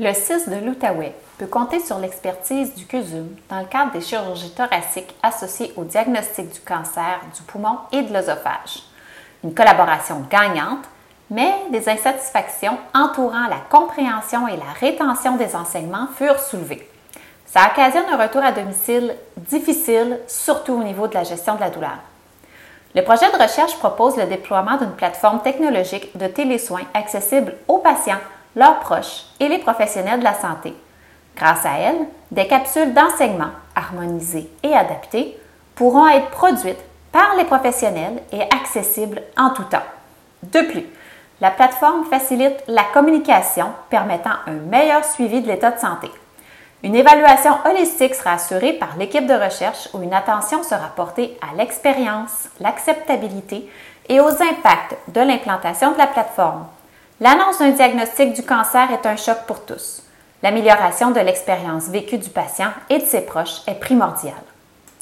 Le CIS de l'Outaouais peut compter sur l'expertise du CUSUM dans le cadre des chirurgies thoraciques associées au diagnostic du cancer du poumon et de l'œsophage. Une collaboration gagnante, mais des insatisfactions entourant la compréhension et la rétention des enseignements furent soulevées. Ça occasionne un retour à domicile difficile, surtout au niveau de la gestion de la douleur. Le projet de recherche propose le déploiement d'une plateforme technologique de télésoins accessible aux patients leurs proches et les professionnels de la santé. Grâce à elle, des capsules d'enseignement harmonisées et adaptées pourront être produites par les professionnels et accessibles en tout temps. De plus, la plateforme facilite la communication permettant un meilleur suivi de l'état de santé. Une évaluation holistique sera assurée par l'équipe de recherche où une attention sera portée à l'expérience, l'acceptabilité et aux impacts de l'implantation de la plateforme L'annonce d'un diagnostic du cancer est un choc pour tous. L'amélioration de l'expérience vécue du patient et de ses proches est primordiale.